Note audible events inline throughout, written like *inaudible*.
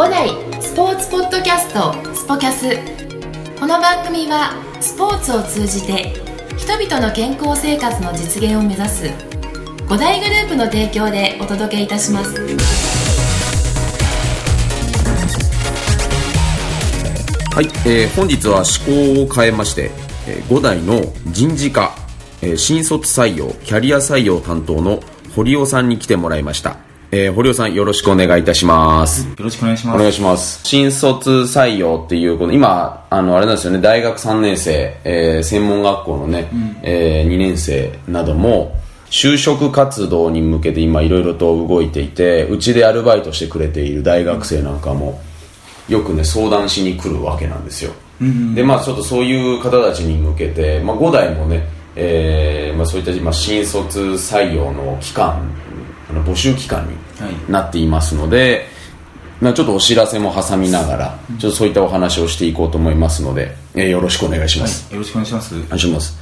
五代スポーツポッドキャストスポキャス。この番組はスポーツを通じて人々の健康生活の実現を目指す五大グループの提供でお届けいたします。はい、えー本日は趣向を変えまして、えー5代の人事課、えー新卒採用キャリア採用担当の堀尾さんに来てもらいました、えー堀尾さんよろしくお願いいたします、よろしくお願いします。お願いします。新卒採用っていうこの今あのあれなんですよね。大学3年生、えー専門学校のね、え2年生なども就職活動に向けて今いろいろと動いていてうちでアルバイトしてくれている大学生なんかもよくね相談しに来るわけなんですよ、でまあちょっとそういう方たちに向けて、まあ、5代もね、えーまあ、そういった今新卒採用の期間あの募集期間にはい。なっていますので、まあ、ちょっとお知らせも挟みながら、ちょっとそういったお話をしていこうと思いますので、えーよろしくお願いします、よろしくお願いします。お願いします。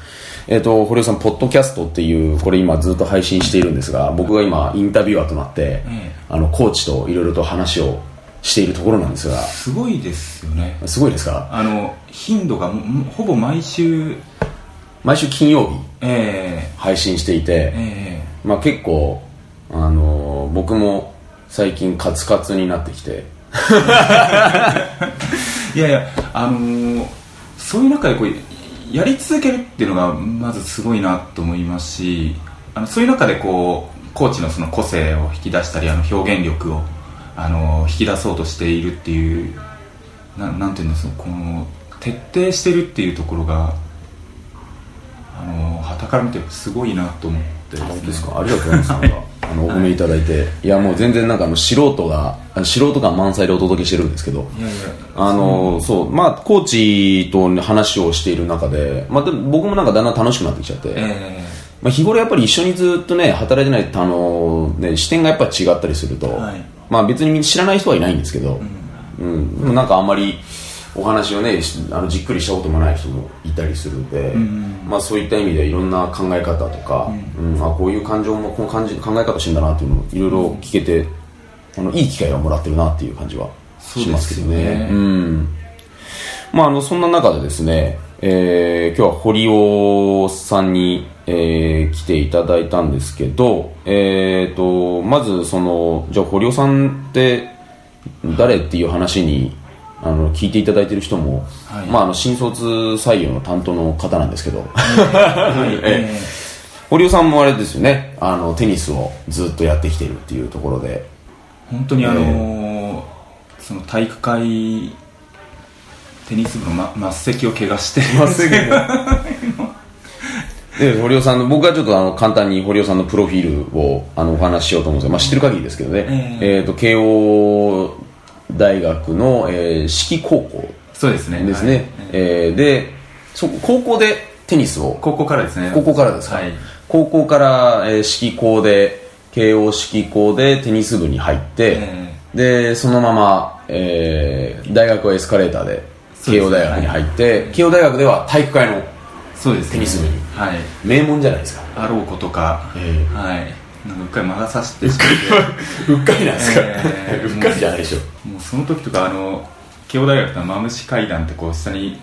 えっ、と堀尾さんポッドキャストっていうこれ今ずっと配信しているんですが僕が今インタビュアーとなって、えあのコーチといろいろと話をしているところなんですが。すごいですよね。すごいですか？あの、頻度がもほぼ毎週、毎週金曜日え配信していー、て、え。まあ、結構、あのー僕も最近カツカツになってきて。ー、*laughs* いやいや、あのーそういう中でこう、やり続けるっていうのが、まずすごいなと思いますし、あのそういう中でこう、コーチのその個性を引き出したり、あの表現力を、あのー引き出そうとしているっていう、ななんていうんですか、この、徹底してるっていうところが、あのー、旗から見てすごいなと思ってですね。ですか？ありがとうございますあのお褒めいただいて、い、やもう全然なんかあの素人が素人感満載でお届けしてるんですけどあのそうまあコーチと話をしている中で,、まあ、でも僕もなんかだんだん楽しくなってきちゃって、えまあ、日頃やっぱり一緒にずっとね働いてないとあの、ね、視点がやっぱ違ったりすると、はい。まあ別に知らない人はいないんですけど、うん。でもなんかあんまりお話をねしあのじっくりしたこともない人もいたりするんで、まあ、そういった意味でいろんな考え方とか、うん。あこういう感情もこの感じ考え方してんだなっていうのをいろいろ聞けて、あのいい機会をもらってるなっていう感じはしますけどね。ね。うん。まあ、あのそんな中でですね、えー今日は堀尾さんに、えー来ていただいたんですけど、えー、とまずそのじゃあ堀尾さんって誰っていう話にあの聞いていただいてる人も、はい。まあ、あの新卒採用の担当の方なんですけど、*laughs* *laughs* 堀尾さんもあれですよね。あのテニスをずっとやってきているっていうところで。本当にあのーその体育会テニス部の、ま、末席を怪我して。*laughs* で堀尾さんの僕はちょっとあの簡単に堀尾さんのプロフィールをあのお話ししようと思うんですけど、まあ、知ってる限りですけどね、え。えーと慶応大学の、えー、四季高校そうですね。ですね、はい。えーでそ高校でテニスを？高校からですね。高校からですか、はい。高校から、えー、四季校で慶応四季校でテニス部に入って、えでそのまま、えー大学はエスカレーターで慶応大学に入って、慶応大学では体育会のそうですね。テニス部にはい。名門じゃないですか。あろうことか、え。はいなんかうっかり魔が差してしまって。*laughs* うっかりなんですか、えーうっかりじゃないでしょ。もうその時とかあの慶応大学のマムシ階段ってこう下に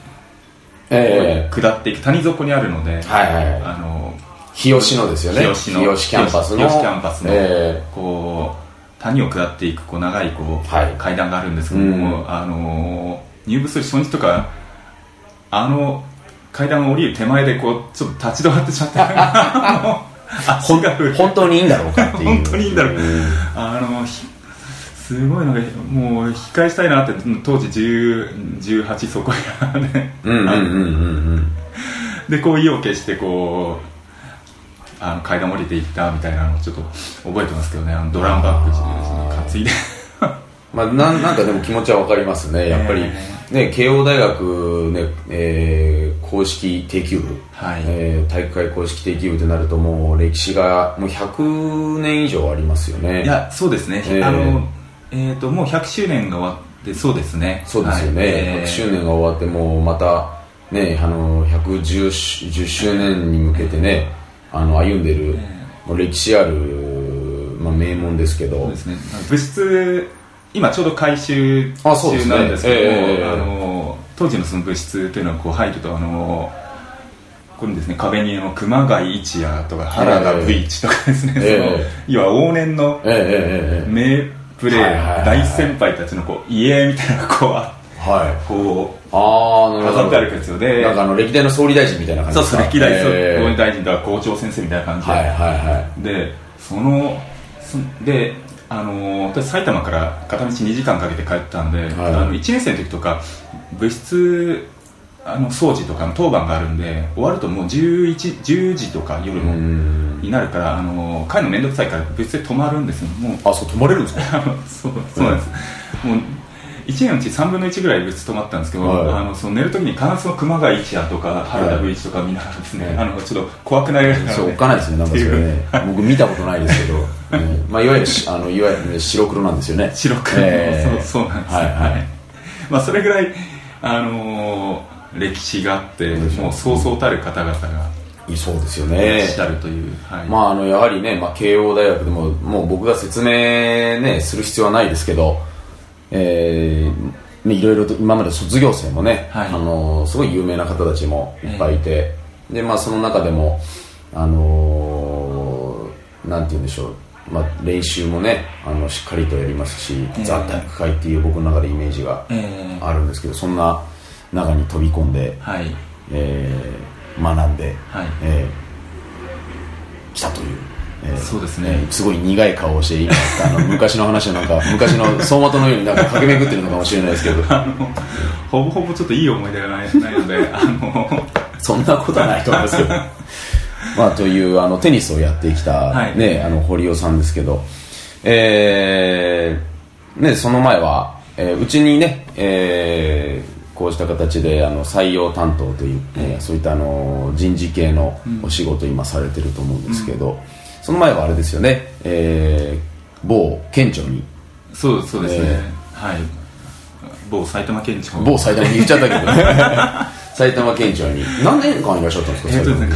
え下っていく谷底にあるので、はいはいはい。あの日吉のですよね。日吉のキャンパスの。日吉キャンパスの、えこう谷を下っていくこう長いこう、はい。階段があるんですけども、うん。あの入部する初日とかあの階段を降りる手前でこうちょっと立ち止まってしまって *laughs* 本当にいいんだろうかっていう。本当にいいんだろう、ん。あのひすごいのがもう引き返したいなって当時10 18そこやね。うんうんうんうんうん。でこう意を決してこうあの階段降りていったみたいなのをちょっと覚えてますけどね。あのドラムバッグ担いでまあ、なんなんかでも気持ちはわかりますね。やっぱり、ね、慶応大学、ねえー公式定休部、はい。えー体育会公式定休部となるともう歴史がもう100年以上ありますよね。いやそうですね、えー。あのえー、ともう100周年が終わってそうですね。そうですよね、はい。えー。100周年が終わってもうまたねあの110し10周年に向けてねあの歩んでる、もう歴史ある、まあ、名門ですけど。そうですね。物質今ちょうど改修中なんですけどもええあの当時のその物質というのはこう入るとあのこれですね壁にあの熊谷一也とか原田ブイチとかですね、ええ。その要は往年の名プレー大先輩たちのこう家みたいなこうあはい。こうあ飾ってあるやつでなんかあの歴代の総理大臣みたいな感じそうですかそう歴代総ええ。理大臣とか校長先生みたいな感じで、はいはいはでそのそであの私埼玉から片道2時間かけて帰ったんで、はい。あの1年生の時とか物質あの掃除とかの当番があるんで終わるともう11 10時とか夜いのうん。になるからあの帰るの面倒くさいから物質で泊まるんですよ。もうあそう泊まれるんですか？*laughs* そうそうなんです、もう1年のうち3分の1ぐらい別泊まったんですけど、はい。あのその寝るときに必ず熊谷一也とか原田武一とか見ながらですね、はい。あのちょっと怖くなりながら、ね、そうおっかないですねなんかそれね。僕見たことないですけど、うんまあ、いわゆるしあのいわゆるね白黒なんですよね。白く、えー。そうそうなんです、はいはい。まあ、それぐらい、あのー歴史があってもうそうそうたる方々がいそうですよいらねっしゃるという、はい。まあ、あのやはりね、まあ、慶応大学でももう僕が説明、ね、する必要はないですけど、えーね、いろいろと今まで卒業生もね、はい。あのすごい有名な方たちもいっぱいいて、でまあ、その中でも、あのーなんて言うんでしょう、まあ、練習もねあのしっかりとやりますし、ええザ・体育会っていう僕の中でイメージがえーあるんですけどそんな中に飛び込んで、はい。えー学んで、はい。えー来たという、えーそうですね。えーすごい苦い顔をして今あの *laughs* 昔の話をなんか昔の走馬灯のようになんか駆け巡ってるのかもしれないですけど。*laughs* ほぼほぼちょっといい思い出がないないのであのそんなことはないと思いますけどまあというあのテニスをやってきた、はい。ねあの堀尾さんですけどえーねその前は、えーうちにね、えーこうした形であの採用担当という、えーそういったあの人事系のお仕事を今されてると思うんですけど、その前はあれですよね、えー某県庁に。そうそうですね、えはい。某埼玉県庁。某埼玉に言っちゃったけど *laughs* 埼玉県庁に。何年間いらっしゃったんですかえっとですね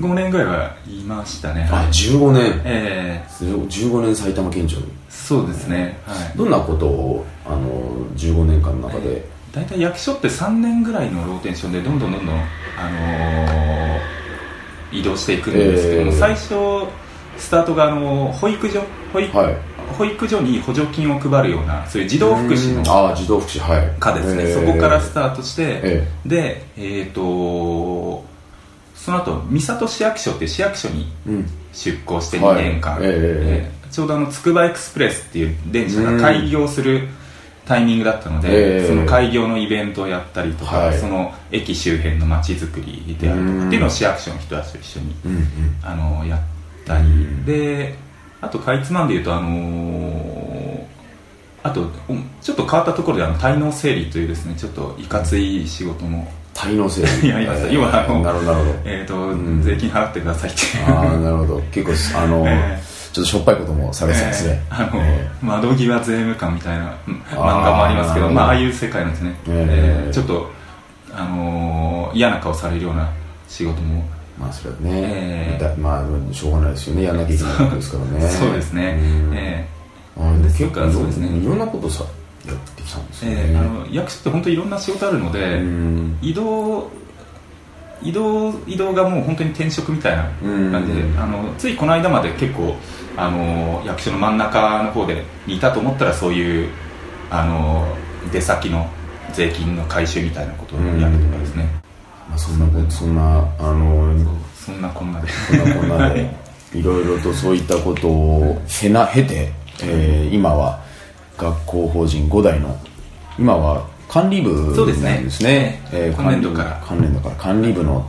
15年ぐらいはいましたね。あはい。15年。え15年埼玉県庁。そうですね。はい。どんなことをあの15年間の中で、大体役所って3年ぐらいのローテーションでどんどんどんどん、あのー移動していくんですけども、えー最初スタートが、あのー保育所保育,、はい。保育所に補助金を配るようなそういう児童福祉のああ児童福祉はい。課ですね、えーそこからスタートして、えでえっ、とその後三郷市役所っていう市役所にうん。出向してはい。2年間、えええーちょうどあのつくばエクスプレスっていう電車が開業するタイミングだったので、ええその開業のイベントをやったりとか、はい。その駅周辺の街づくりであるとうんかっていうのを市役所の人たちと一緒にうんうん。あのやったり、うん。であとかいつまんで言うとあのーあとおちょっと変わったところであの滞納整理というですねちょっといかつい仕事も、滞納整理やりましたえー要はあのなるほど *laughs* なるほど。えーとん。税金払ってくださいって。ああなるほど。結構あの、えちょっとしょっぱいこともされてたんですね、えー。あの、え窓際税務官みたいな漫画もありますけどまあああいう世界なんですね、えー。えーちょっと、あのー嫌な顔されるような仕事も、ーまあそれはね、えー。だまあしょうがないですよね。やんなきゃいけないことですからね。*laughs* そうですね、うん。えあー結構かそうですね。いろんなことさやってきたんですね、えーあの役所って本当にいろんな仕事あるので、うん。移動移動移動がもう本当に転職みたいな感じで、うん。あのついこの間まで結構あの役所の真ん中の方でいたと思ったらそういうあの出先の税金の回収みたいなことをやるとかですね、まあ、そんなそんなあのそんなこんなで。こんなこんなでいろいろとそういったことを経な経て、えー今は学校法人5代の今は管理部なんですね。そうですね。えー今年度から。管理部今年度から。管理部の、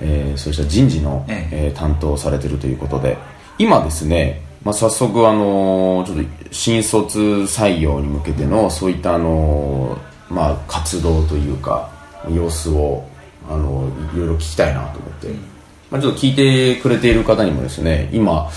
えーそうした人事の、ええ。ー担当をされてるということで。今ですね、まあ、早速あのーちょっと新卒採用に向けてのそういったあのーまあ、活動というか様子をあのいろいろ聞きたいなと思って、まあ、ちょっと聞いてくれている方にもですね今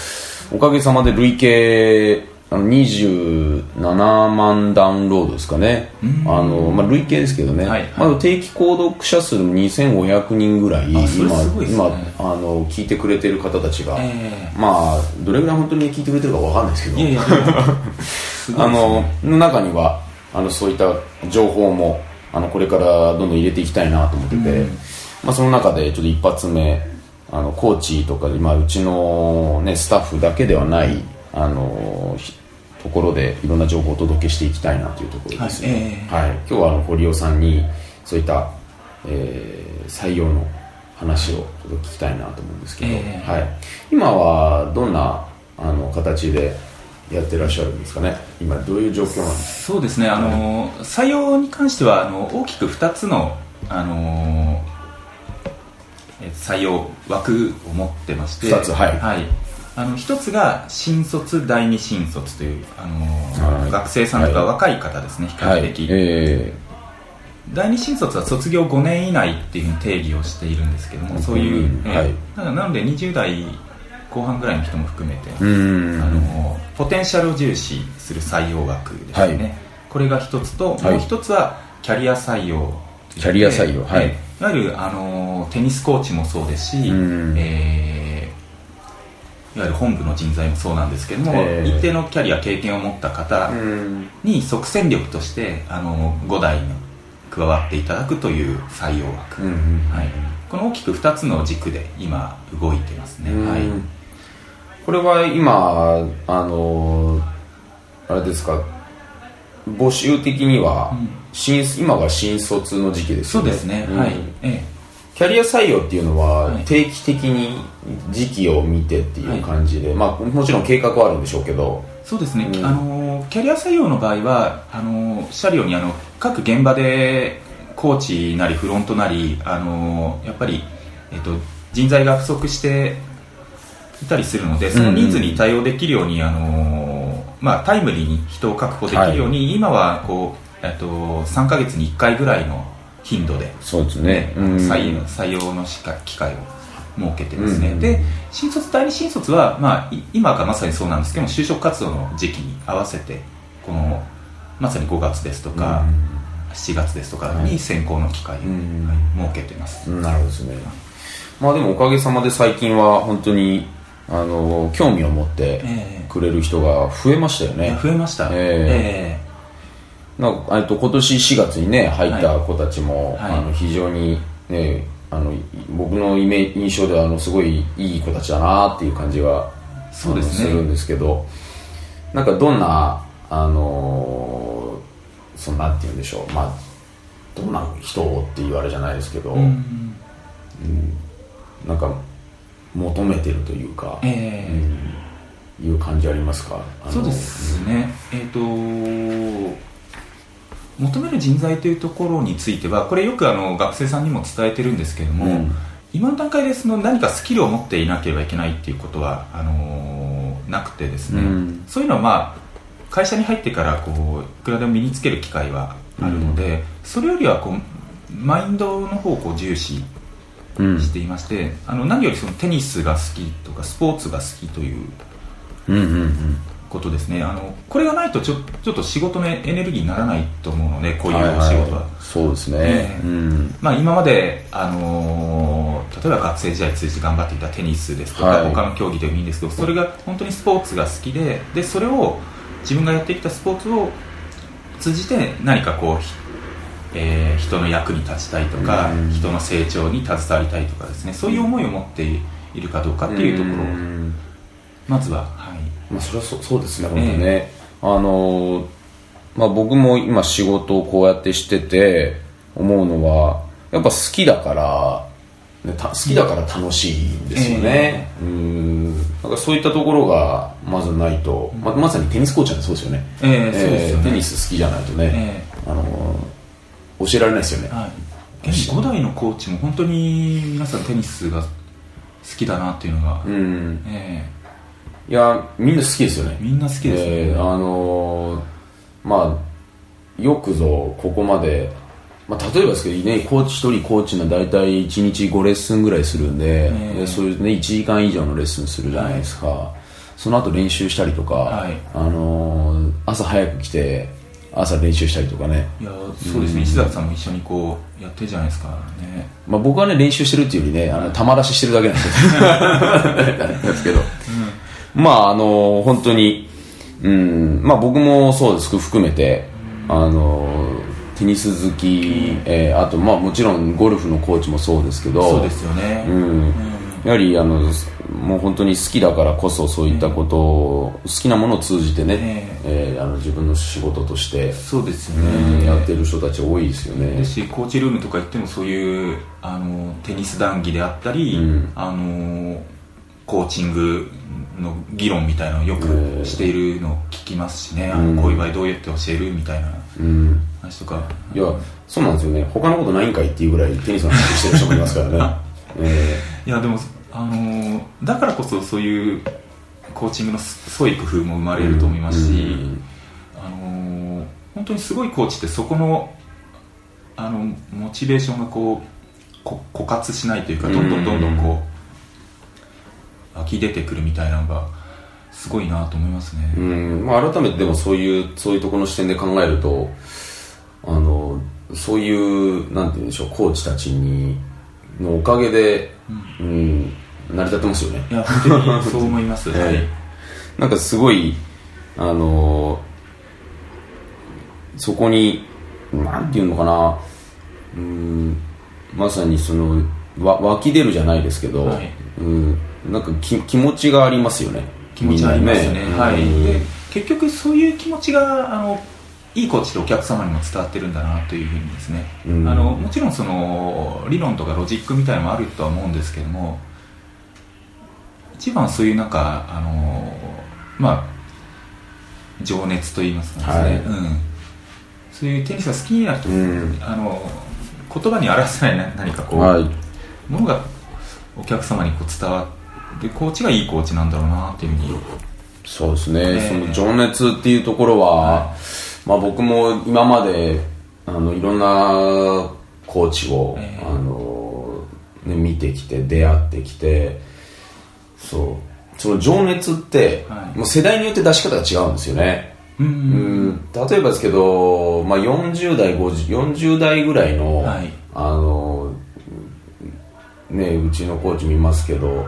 おかげさまで累計ああの27万ダウンロードですかね、あのまあ、累計ですけどね、はいはい。まあ、定期購読者数も2500人ぐらい、あそれ今今あの聞いてくれてる方たちが、えまあ、どれぐらい本当に聞いてくれてるかわかんないですけど、いやいや *laughs* あのね。の中にはあのそういった情報もあのこれからどんどん入れていきたいなと思ってて、まあ、その中でちょっと一発目あのコーチとかで、まあ、うちの、ね、スタッフだけではないあのひところでいろんな情報をお届けしていきたいなというところです。ね、はいえはい、今日はあの堀尾さんにそういった、えー採用の話をちょっと聞きたいなと思うんですけど、ええ。はい、今はどんなあの形でやってらっしゃるんですかね？今どういう状況なんですそうですね。あの採用に関してはあの大きく2つのあのえ採用枠を持ってまして。二つはいあの一つが新卒第二新卒というあの、はい。学生さんとかはい。若い方ですね、はい。較的、え第二新卒は卒業5年以内っていう定義をしているんですけどもそういう、ええ。うんはい。なので20代後半ぐらいの人も含めて、あのポテンシャルを重視する採用枠ですね、はい。これが一つと、はい。もう一つはキャリア採用キャリア採用。はい。えいわゆるあのテニスコーチもそうですし、うん。えーいわゆる本部の人材もそうなんですけども、えー一定のキャリア経験を持った方うん。に即戦力としてあの5代に加わっていただくという採用枠、うんはい、この大きく2つの軸で今動いてますね、うん。はい。これは今あのあれですか募集的には、うん。新今が新卒の時期ですよね。そうですね、うん。はい、えキャリア採用っていうのははい。定期的に時期を見てっていう感じで、まあもちろん計画はあるんでしょうけど。えそうですね、うん。あのキャリア採用の場合はあのおっしゃるようにあの各現場でコーチなりフロントなりあのやっぱり、えっと、人材が不足していたりするのでそのニーズに対応できるように、あのまあ、タイムリーに人を確保できるように、今はこう、えっと、3ヶ月に1回ぐらいの頻度で。そうですね、うん。採用採用のしか機会を設けてですね、うん。で新卒第二新卒は、まあ、い今がまさにそうなんですけども就職活動の時期に合わせてこのまさに5月ですとか、7月ですとかに選考の機会を、うん。はい設けてます、うんなるほどですね。まあでもおかげさまで最近は本当にあの興味を持ってえくれる人が増えましたよえね、増えました、えなんかえっと今年4月にね入った子たちも、はい。あの非常にねあの僕のイメ印象ではあのすごいいい子たちだなっていう感じがそうですね。するんですけどなんかどんなあのそのなんて言うんでしょうまあどんな人をっていうあれじゃないですけど、えうん。なんか求めてるというか、ええ。うん。いう感じありますか？そうですね、えっ、と求める人材というところについてはこれよくあの学生さんにも伝えてるんですけども、うん。今の段階でその何かスキルを持っていなければいけないっていうことはあのーなくてですね、うん。そういうのはまあ会社に入ってからこういくらでも身につける機会はあるので、それよりはこうマインドの方を重視うん。していまして、あの何よりそのテニスが好きとかスポーツが好きといううんうんうんことですね。あのこれがないとちょちょっと仕事のエネルギーにならないと思うのでこういうお仕事は、そうですね、ええ。うん。まあ、今まで、あのー例えば学生時代通じて頑張っていたテニスですとか、はい。他の競技でもいいんですけどそれが本当にスポーツが好きででそれを自分がやってきたスポーツを通じて何かこう、ひえー人の役に立ちたいとか、うん。人の成長に携わりたいとかですね。そういう思いを持っているかどうかっていうところ。をん。まずは、はい、まあ、それはそそうですね、本当ね、あのーまあ、僕も今、仕事をこうやってしてて思うのは、やっぱ好きだから、ね、た好きだから楽しいんですよね、うん。なんかそういったところがまずないと、ままさにテニスコーチなんてそうですよね、ええそうですよね。テニス好きじゃないとね、えあのー教えられないですよね。はい、現5代のコーチも本当に皆さんテニスが好きだなっていうのが、うん。えいやみんな好きですよね。えみんな好きですよね、えーあのーまあよくぞここまで、まあ、例えばですけどねコーチ1人コーチの大体1日5レッスンぐらいするんで,、ええでそういうね1時間以上のレッスンするじゃないですか、その後練習したりとか、はい。あのー朝早く来て朝練習したりとかね、いやそうですね、石崎さんも一緒にこうやってるじゃないですか。ねまあ、僕はね練習してるっていうよりねあの玉出ししてるだけなんですけど、*laughs* まああの本当にうんまあ僕もそうです。含めてあのテニス好き、えーあとまあもちろんゴルフのコーチもそうですけどそうですよね、うん。やはりあのもう本当に好きだからこそそういったことを、好きなものを通じてね、えーあの自分の仕事として、そうですようんね、やってる人たち多いですよね。しコーチルームとか行ってもそういうあのテニス談義であったり、うん。あのコーチングの議論みたいなのをよくしているのを聞きますしね、こういう場合どうやって教えるみたいなうん。話とか。いやそうなんですよね。他のことないんかいっていうぐらいテニスの話してる人もいますからね、*laughs* えいやでもあのだからこそそういうコーチングの創意工夫も生まれると思いますし、うんあの本当にすごいコーチってそこのあのモチベーションがこうこ枯渇しないというかどんどんどんどんこう湧き出てくるみたいなのがすごいなと思いますね、うんまあ、改めてでもそういうそういうところの視点で考えるとあのそういうなんて言うんでしょうコーチたちにのおかげで、うん。成り立ってますよね。いや本当にそう思います、*laughs* はい、えなんかすごいあのそこになんていうのかなうんまさにそのわ湧き出るじゃないですけど、はい。うん、なんかき気持ちがありますよね。気持ちありますね。みんなはい、うん。で結局そういう気持ちがあのいいコーチでお客様にも伝わってるんだなというふうにですね、うん。あのもちろんその理論とかロジックみたいなのもあるとは思うんですけども一番そういうなんかあのまあ情熱といいますかですね、はい。うん、そういうテニスが好きになると、うん。あの言葉に表せないな何かこう、はい。ものがお客様にこう伝わってコーチがいいコーチなんだろうなっていうふうに。そうですね、ええ。その情熱っていうところは、まあ、僕も今まであのいろんなコーチを、ええ。あのね、見てきて出会ってきてそう。その情熱って、はい。もう世代によって出し方が違うんですよね、うん。うん。例えばですけど、まあ、40代50 40代ぐらいの、はい。あのねうちのコーチもいますけど、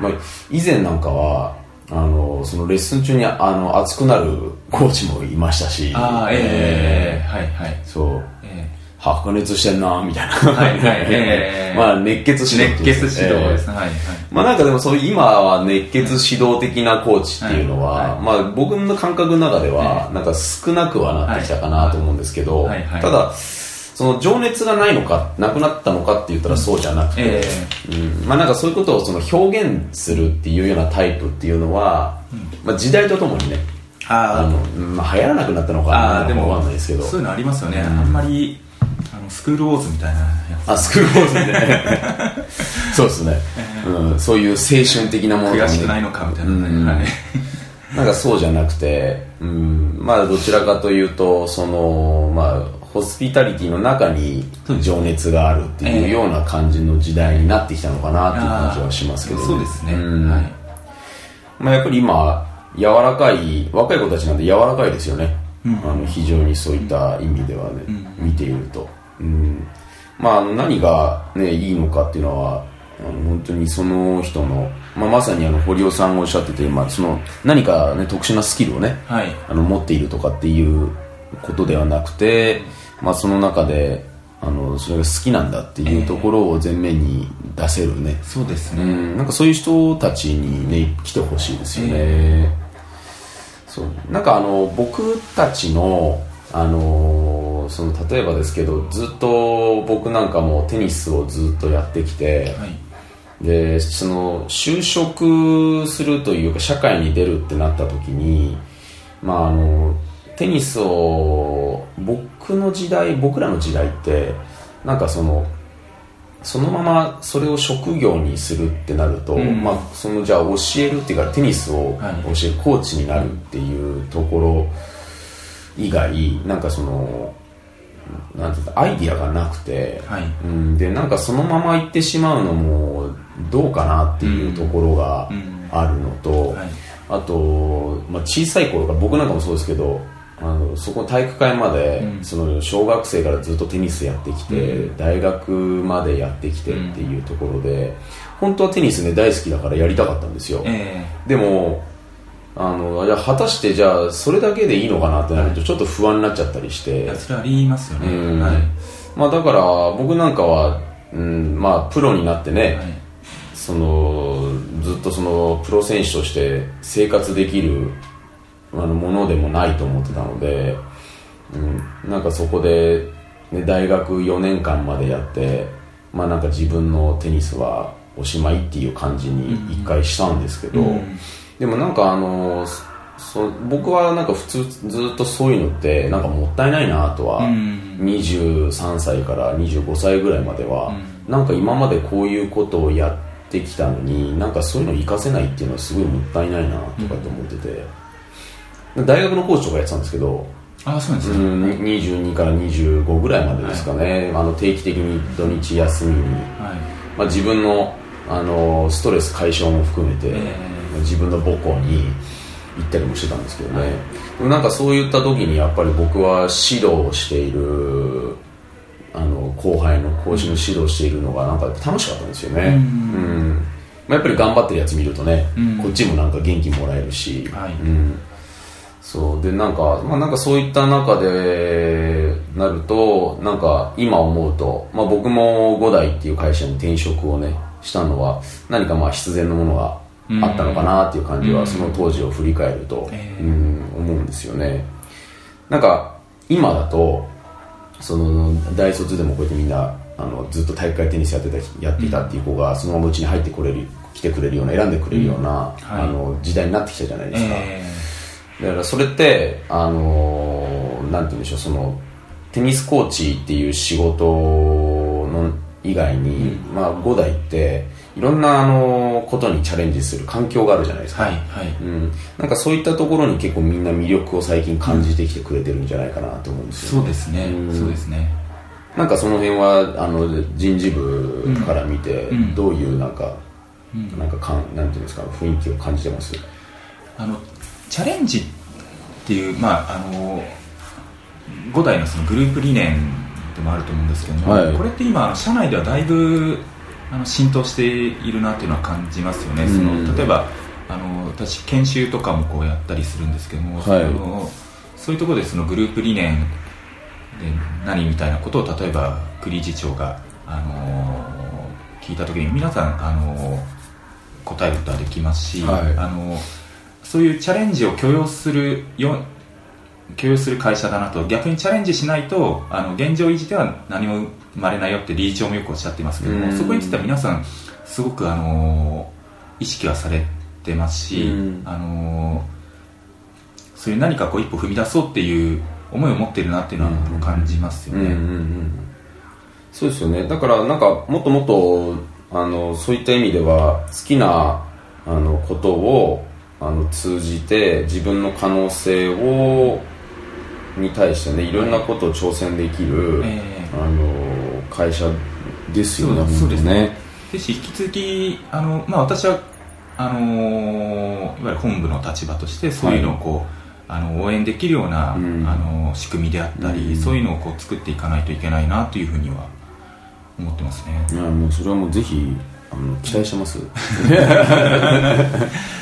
まあ、以前なんかはあのそのレッスン中にあの熱くなるコーチもいましたし。ああええええ。はいはい。そう。え白熱してんなみたいな、はいはいええ。*laughs* まあ熱血指導っていうん血指導ですね、ええはいはい。まあなんかでもそう今は熱血指導的なコーチっていうのは、はいはい。まあ僕の感覚の中ではなんか少なくはなってきたかなと思うんですけど、はいはい。ただその情熱がないのかなくなったのかって言ったらそうじゃなくて、えうん。まあなんかそういうことをその表現するっていうようなタイプっていうのは、まあ時代とともにねああの、まあ、流行らなくなったのかなああでもわかんないですけど。そういうのありますよね、あんまりあのスクールウォーズみたいなやつ。あスクールウォーズみたいなそうですね、うん、そういう青春的なものがね。悔しくないのかみたいなね、なんかそうじゃなくて、うん、まあどちらかというと、その、まあ、ホスピタリティの中に情熱があるっていうような感じの時代になってきたのかなっていう感じはしますけど、そうですね、ん。はい。まあやっぱり今、柔らかい、若い子たちなんで柔らかいですよね。うん。あの非常にそういった意味ではね、うん。見ていると。うん、まあ何がね、いいのかっていうのは、あの本当にその人の、まあ、まさにあの堀尾さんがおっしゃってて、まあ、その何か、ね、特殊なスキルをねはい。あの持っているとかっていうことではなくて、まあ、その中であのそれが好きなんだっていうところを前面に出せるね、そうですね、うん、なんかそういう人たちにね来てほしいですよね、そう。なんかあの僕たちのあのその例えばですけどずっと僕なんかもテニスをずっとやってきて、はい。でその就職するというか社会に出るってなった時にまああのテニスを僕の時代僕らの時代ってなんかそのそのままそれを職業にするってなると、うん。まあそのじゃあ教えるっていうかテニスをはい。教えるコーチになるっていうところ以外なんかそのなんていうかアイディアがなくて、はい。うん、でなんかそのまま行ってしまうのもどうかなっていうところがうん。あるのと、はい。あと、まあ、小さい頃から僕なんかもそうですけどあのそこ体育会まで、うん。その小学生からずっとテニスやってきて、う大学までやってきてっていうところで、本当はテニスね大好きだからやりたかったんですよ、えでもあのじゃあ果たしてじゃあそれだけでいいのかなってなるとちょっと不安になっちゃったりして。やそれありますよね。うん。はい。まあだから僕なんかは、うん、まあプロになってね、はい。そのずっとそのプロ選手として生活できるあのものでもないと思ってたので、うん、なんかそこで、ね、大学4年間までやって、まあ、なんか自分のテニスはおしまいっていう感じに一回したんですけど、うんでもなんかあのそ僕はなんか普通ずっとそういうのってなんかもったいないなとは、うん23歳から25歳ぐらいまでは、なんか今までこういうことをやってきたのになん。かそういうの活かせないっていうのはすごいもったいないなとかって思ってて、大学のコーチとかやってたんですけど、ああそうなんですね。うん、22から25ぐらいまでですかね、あの定期的に土日休みに、はい。まあ、自分のあのストレス解消も含めて、え自分の母校に行ったりもしてたんですけどね、でもなんかそういった時にやっぱり僕は指導をしているあの後輩の講師の指導しているのがなんか楽しかったんですよね、うん。うん。まあ、やっぱり頑張ってるやつ見るとね、うん。こっちもなんか元気もらえるし、はい。うん、そうでなんか、まあ、なんかそういった中でなるとなんか今思うと、まあ、僕も五代っていう会社に転職をねしたのは何かまあ必然のものがあったのかなっていう感じは、うん。その当時を振り返ると、ええ。うん、思うんですよね。なんか今だとその大卒でもこうやってみんなあのずっと体育会テニスやってたやっていたっていう子がそのままうちに入ってくれる来てくれるような選んでくれるような、はい。あの時代になってきたじゃないですか、えだからそれってあのーなんて言うんでしょうそのテニスコーチっていう仕事の以外に、まあ5代っていろんなあのことにチャレンジする環境があるじゃないですか、はいはい。うん、なんかそういったところに結構みんな魅力を最近感じてきてくれてるんじゃないかなと思うんですよ、そうですね。うん。そうですね。なんかその辺はあの人事部から見てうん。どういうなんか、うん。なんかかんなんていうんですか雰囲気を感じてます？あのチャレンジっていうまああの5代のそのグループ理念でもあると思うんですけども、はい。これって今社内ではだいぶあの浸透しているなっていうのは感じますよね、そうん。の例えばあの私研修とかもこうやったりするんですけども、はい。そのそういうところでそのグループ理念で何みたいなことを例えば栗理事長が、あの聞いた時に皆さん、あの答えることはできますし、はい。あのそういうチャレンジを許容するよ許容する会社だなと。逆にチャレンジしないとあの現状維持では何も生まれないよって理事長もよくおっしゃってますけどうん。もそこについては皆さんすごくあの意識はされてますしうん。あのそういう何かこう一歩踏み出そうっていう思いを持っているなっていうのはうん。感じますよね。ん。そうですよね。だからなんかもっともっとあのそういった意味では好きなあのことをあの通じて自分の可能性をに対してねい。ろんなことを挑戦できる、えあの会社ですよねそうですね。本ですし引き続きあの、まあ、私はあのいわゆる本部の立場としてそういうのをこう、あの応援できるような、うん。あの仕組みであったり、うん。そういうのをこう作っていかないといけないなというふうには思ってますね。いやもうそれはもうぜひ期待してます。*laughs*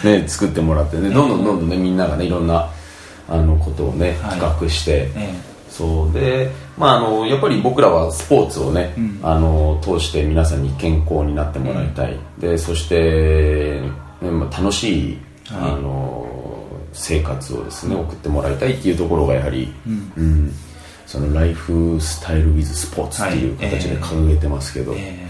ね作ってもらってね。どんどんどんどんねみんながねいろんなあのことをねはい。企画して、えそうで、まあ、あのやっぱり僕らはスポーツをね、うん。あの通して皆さんに健康になってもらいたい、でそして、ねまあ、楽しい、はい。あの生活をですね送ってもらいたいっていうところがやはり、うん。うん。そのライフスタイル・ウィズ・スポーツっていうはい。形で掲げてますけど、え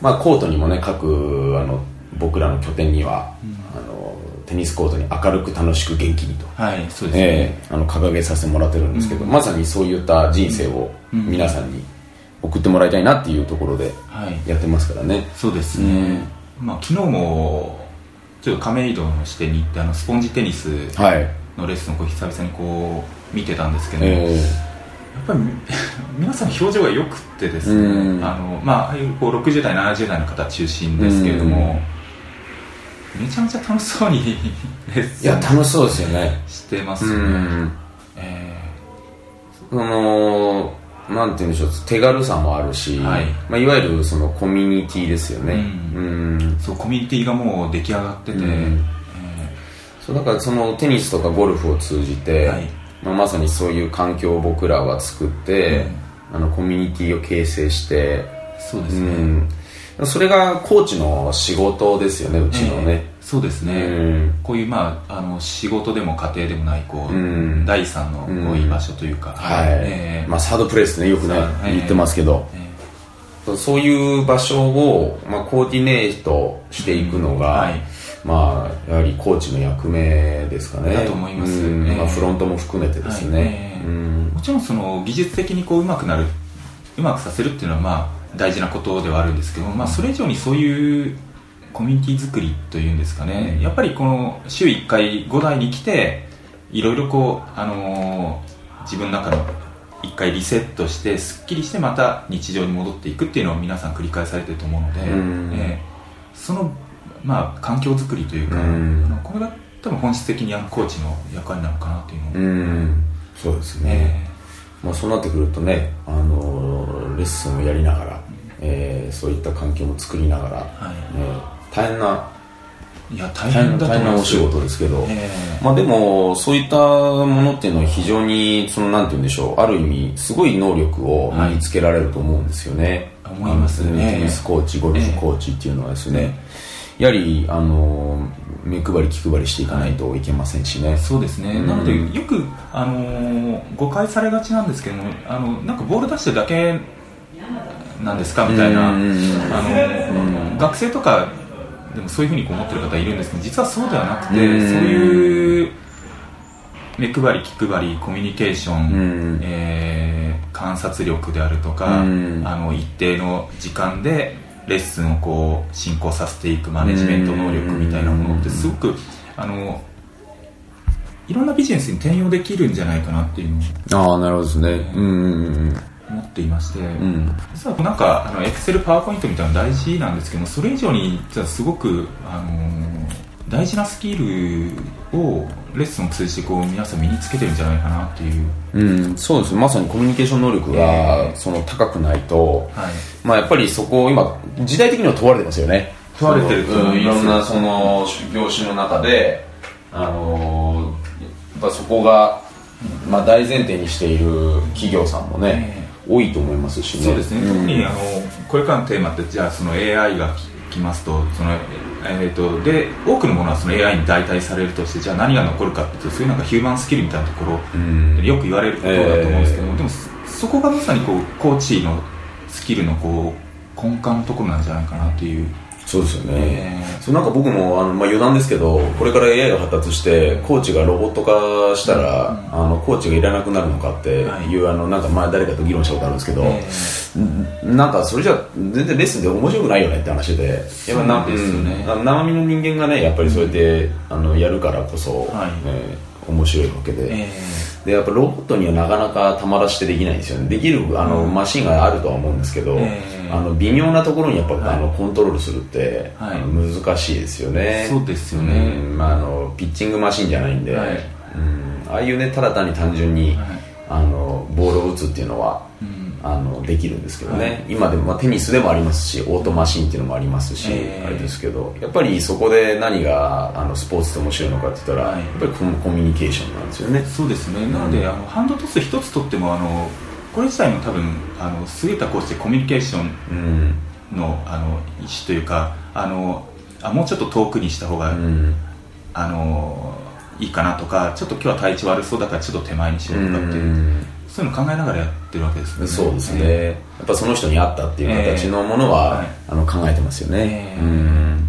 まあ、コートにもね各あの僕らの拠点には、あのテニスコートに明るく楽しく元気にと。えはいそうですね、ええあの掲げさせてもらってるんですけど、まさにそういった人生をうん。皆さんに送ってもらいたいなっていうところではい。やってますからね、そうですね、まあ、昨日もちょっと亀戸の支店に行ってあのスポンジテニスはい、のレッスンをこう久々にこう見てたんですけど、えやっぱりみ皆さん表情が良くてですね、うん。あのまあこう60代70代の方中心ですけれども、めちゃめちゃ楽しそうにレッスンいや楽しそうですよね。してますね、ん。えそのなんて言うんでしょう手軽さもあるし、はい。まあ、いわゆるそのコミュニティですよね。ううん。ーそうコミュニティがもう出来上がってて、うん。えそうだからそのテニスとかゴルフを通じて、はいまあ、まさにそういう環境を僕らは作って、あのコミュニティを形成して、ーそうですうね、ん、それがコーチの仕事ですよねうちのね、えーそうですね、うん。こういう、まあ、あの仕事でも家庭でもないこう、うん。第三のこう居場所というか、はい、えーまあ、サードプレイスねよくね、えー言ってますけど、え。そういう場所を、まあ、コーディネートしていくのが、うん。はいまあ、やはりコーチの役目ですかね。だと思います。うん。ええ。まあ、フロントも含めてですね、もちろんその技術的にこう上手くなるうまくさせるっていうのはまあ大事なことではあるんですけど、まあ、それ以上にそういうコミュニティ作りというんですかね、やっぱりこの週1回5台に来ていろいろこう、あのー自分の中の1回リセットしてすっきりしてまた日常に戻っていくっていうのを皆さん繰り返されてると思うので、うん。ええ。その、まあ、環境づくりというか、うん。これが多分本質的にコーチの役割なのかなというのを、うん。そうですね、えまあ、そうなってくるとね、あのーレッスンをやりながら、えーそういった環境も作りながら、はい。えー大変なえいや大大変変だと大変なお仕事ですけど、ええ。まあでもそういったものっていうのは非常にそのなんて言うんでしょうある意味すごい能力を身につけられると思うんですよね、はい思いますね。テニスコーチゴルフコーチっていうのはですね、やはりあの目配り気配りしていかないといけませんしね、そうですね、うん。なのでよく、あのー誤解されがちなんですけどもあのなんかボール出してるだけなんですか？みたいな、あうんのー学生とかでもそういうふうに思ってる方いるんですけど実はそうではなくて、うん。そういう目配り気配りコミュニケーション、うん。えー観察力であるとか、うん。あの一定の時間でレッスンをこう進行させていくマネジメント能力みたいなものってすごくあのいろんなビジネスに転用できるんじゃないかなっていうのをああなるほどですね。うんうん思っていまして、うん。実はなんかあのエクセルパワーポイントみたいなの大事なんですけどそれ以上に実はすごくあの大事なスキルをレッスンを通じてこう皆さん身につけてるんじゃないかなっていう、うん、そうですまさにコミュニケーション能力えがえその高くないと、はい、まあやっぱりそこを今時代的には問われてますよね。問われてると思いろんなその業種の中であのーやっぱそこが、まあ、大前提にしている企業さんもね、多いと思いますしね。そうですね、ん。特にあのこれからのテーマってじゃあその AI がきますとその、えー、とで多くのものはその AI に代替されるとしてじゃあ何が残るかっていうとそういうなんかヒューマンスキルみたいなところ、うん。よく言われることだと思うんですけども、えー。でもそそこがまさにこうコーチのスキルのこう根幹のところなんじゃないかなっていう、そうですよね、えーそうなんか僕もあの、まあ、余談ですけどこれから AI が発達してコーチがロボット化したら、あのコーチがいらなくなるのかっていう、あのなんか前誰かと議論したことあるんですけど、えんなんかそれじゃ全然レッスンで面白くないよねって話で。やっぱなですよね。うん。生身の人間がねやっぱりそうやってあのやるからこそ、はい。えー面白いわけで、えでやっぱロボットにはなかなかたまらしてできないんですよね。できるあの、マシンがあるとは思うんですけど、ええ。あの微妙なところにやっぱ、はい。あのコントロールするって、はい。難しいですよね。そうですよね。うん。まあ、あのピッチングマシンじゃないんで、はい。うん。ああいうねただ単に単純に、はい。あのボールを打つっていうのは、うんあのできるんですけどね、はい今でも、まあ、テニスでもありますしオートマシンっていうのもありますし、ええ。あれですけどやっぱりそこで何があのスポーツって面白いのかって言ったら、はいやっぱりコミコミュニケーションなんですよね。そうですね。なので、あのハンドトス一つとってもあのこれ自体も多分あの優れたコーチでコミュニケーションうん。のあの意思というかあのあもうちょっと遠くにした方が、うん。あのいいかなとかちょっと今日は体調悪そうだからちょっと手前にしようとかっていう、うん。そういうの考えながらやってるわけですよね。そうですね、えやっぱその人に合ったっていう形のものは、ええ。はい。あの考えてますよね、ええ。うん。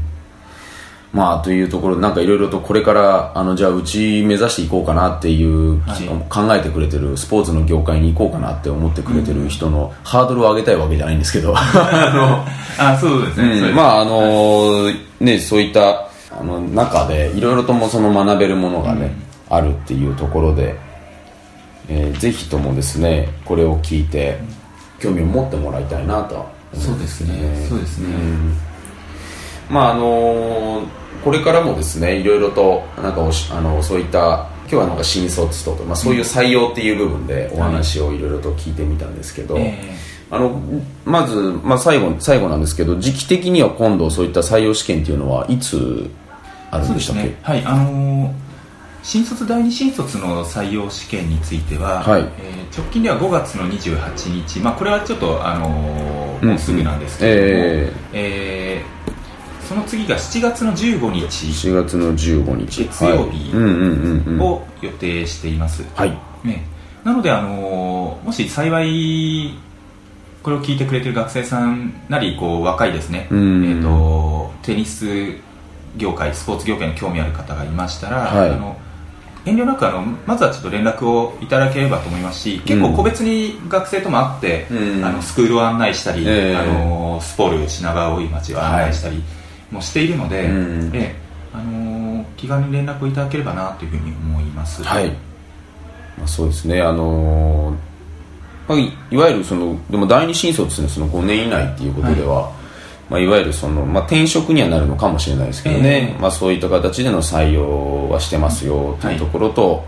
まあというところなんかいろいろとこれからあのじゃあうち目指していこうかなっていう、はい。考えてくれてるスポーツの業界に行こうかなって思ってくれてる人のハードルを上げたいわけじゃないんですけど。*laughs* ああそうですね、うですまああのねそういったあの中でいろいろともその学べるものがね、あるっていうところで、えーぜひともですねこれを聞いて興味を持ってもらいたいなとそうですね。そうですね、まああのこれからもですねいろいろとなんかおしあのそういった今日はなんか新卒とか、まあ、そういう採用っていう部分でお話をいろいろと聞いてみたんですけど、えあのまず、まあ、最後最後なんですけど時期的には今度そういった採用試験っていうのはいつあるんででしたっけ、はいあのー新卒第二新卒の採用試験については、はい。えー直近では5月の28日、まあ、これはちょっと、あのーうんもうすぐなんですけれども、ええーその次が7月の15ー、日。4月の15日。月曜日を予定しています、はい。ね、なので、あのーもし幸いこれを聞いてくれてる学生さんなりこう若いですね、うん。えー、とテニス業界スポーツ業界に興味ある方がいましたら、はい。あの遠慮なくあのまずはちょっと連絡をいただければと思いますし結構個別に学生とも会って、うん。あのスクールを案内したり、ええ。あのスポール品川大井町を案内したりもしているので、うん。ええあの気軽に連絡をいただければなというふうに思います。はい、まあ、そうですね。あのーまあ、いいわゆるそのでも第二新卒ですねその5年以内っていうことでは、いまあ、いわゆるその、まあ、転職にはなるのかもしれないですけどね、ええ。まあ、そういった形での採用はしてますよというところと、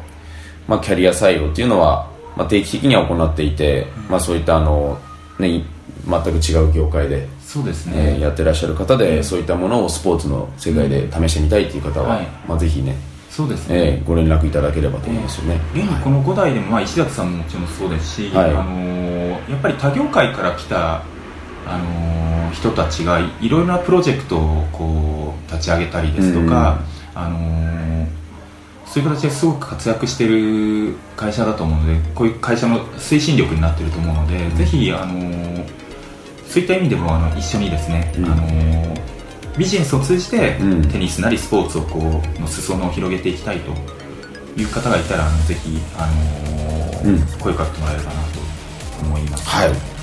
まあ、キャリア採用っていうのは、まあ、定期的には行っていて、まあ、そういったあの、ね、い全く違う業界で、そうですね、えーやってらっしゃる方で、そういったものをスポーツの世界で試してみたいという方は、はい。まあ、ぜひねそうですね、えーご連絡いただければと思いますよね、現にこの5代でも、まあ、石崎さんももちろんそうですし、はい。あのーやっぱり他業界から来た、あのー人たちがいろいろなプロジェクトをこう立ち上げたりですとか、あのーそういう形ですごく活躍している会社だと思うのでこういう会社の推進力になっていると思うので、ぜひ、あのーそういった意味でもあの一緒にですね、うん。あのービジネスを通じて、うん。テニスなりスポーツをこうの裾野を広げていきたいという方がいたらあのぜひ、あの声かけてもらえればなと思います。はい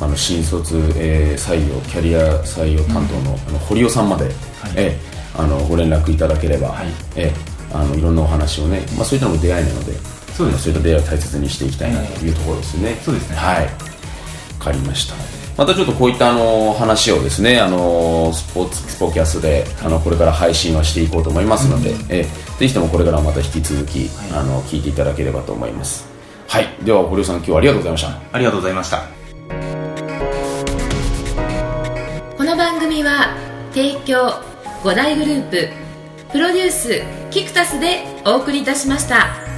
あの新卒、えー採用キャリア採用担当の,、あの堀尾さんまで、えーあのご連絡いただければ、はい。えーあのいろんなお話をね、まあ、そういったのも出会いなのでそうですそういった出会いを大切にしていきたいなというところですね、そうですね。はい。わかりました。またちょっとこういったあの話をですねあのスポーツスポキャスであのこれから配信はしていこうと思いますので、えーぜひともこれからまた引き続き、はい。あの聞いていただければと思います。はい。では堀尾さん今日はありがとうございました。ありがとうございました。組は提供5大グループプロデュースキクタスでお送りいたしました。